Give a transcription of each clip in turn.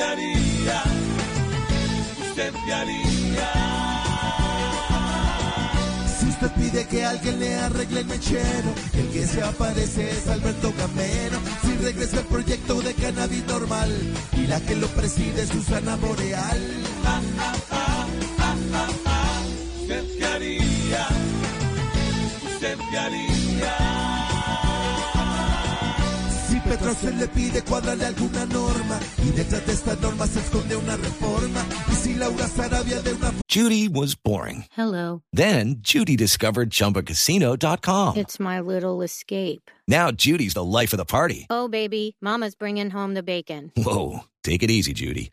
¿Usted qué haría? ¿Usted qué haría? Si usted pide que alguien le arregle el mechero, el que se aparece es Alberto Gamero. Si regresa el proyecto de cannabis normal y la que lo preside es Susana Boreal. ¿Usted Si Petro se le pide cuadrarle alguna norma y detrás de esta norma se esconde una reforma. Y si Laura Sarabia de una Judy was boring. Hello. Then Judy discovered ChumbaCasino.com. It's my little escape. Now Judy's the life of the party. Oh, baby, Mama's bringing home the bacon. Whoa, take it easy, Judy.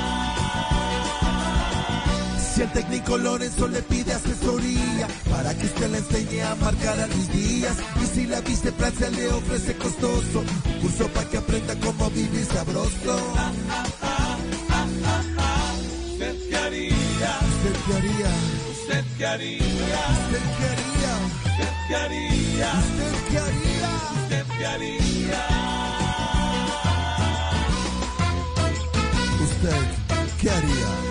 Si el técnico Lorenzo le pide asesoría para que usted le enseñe a marcar a Luis Díaz. Y si la viste Francia le ofrece costoso un curso para que aprenda cómo vivir sabroso. ¿Usted qué haría? ¿Usted qué haría? ¿Usted qué haría? ¿Usted qué haría? ¿Usted qué haría? ¿Usted qué haría? ¿Usted qué haría? ¿Usted qué haría?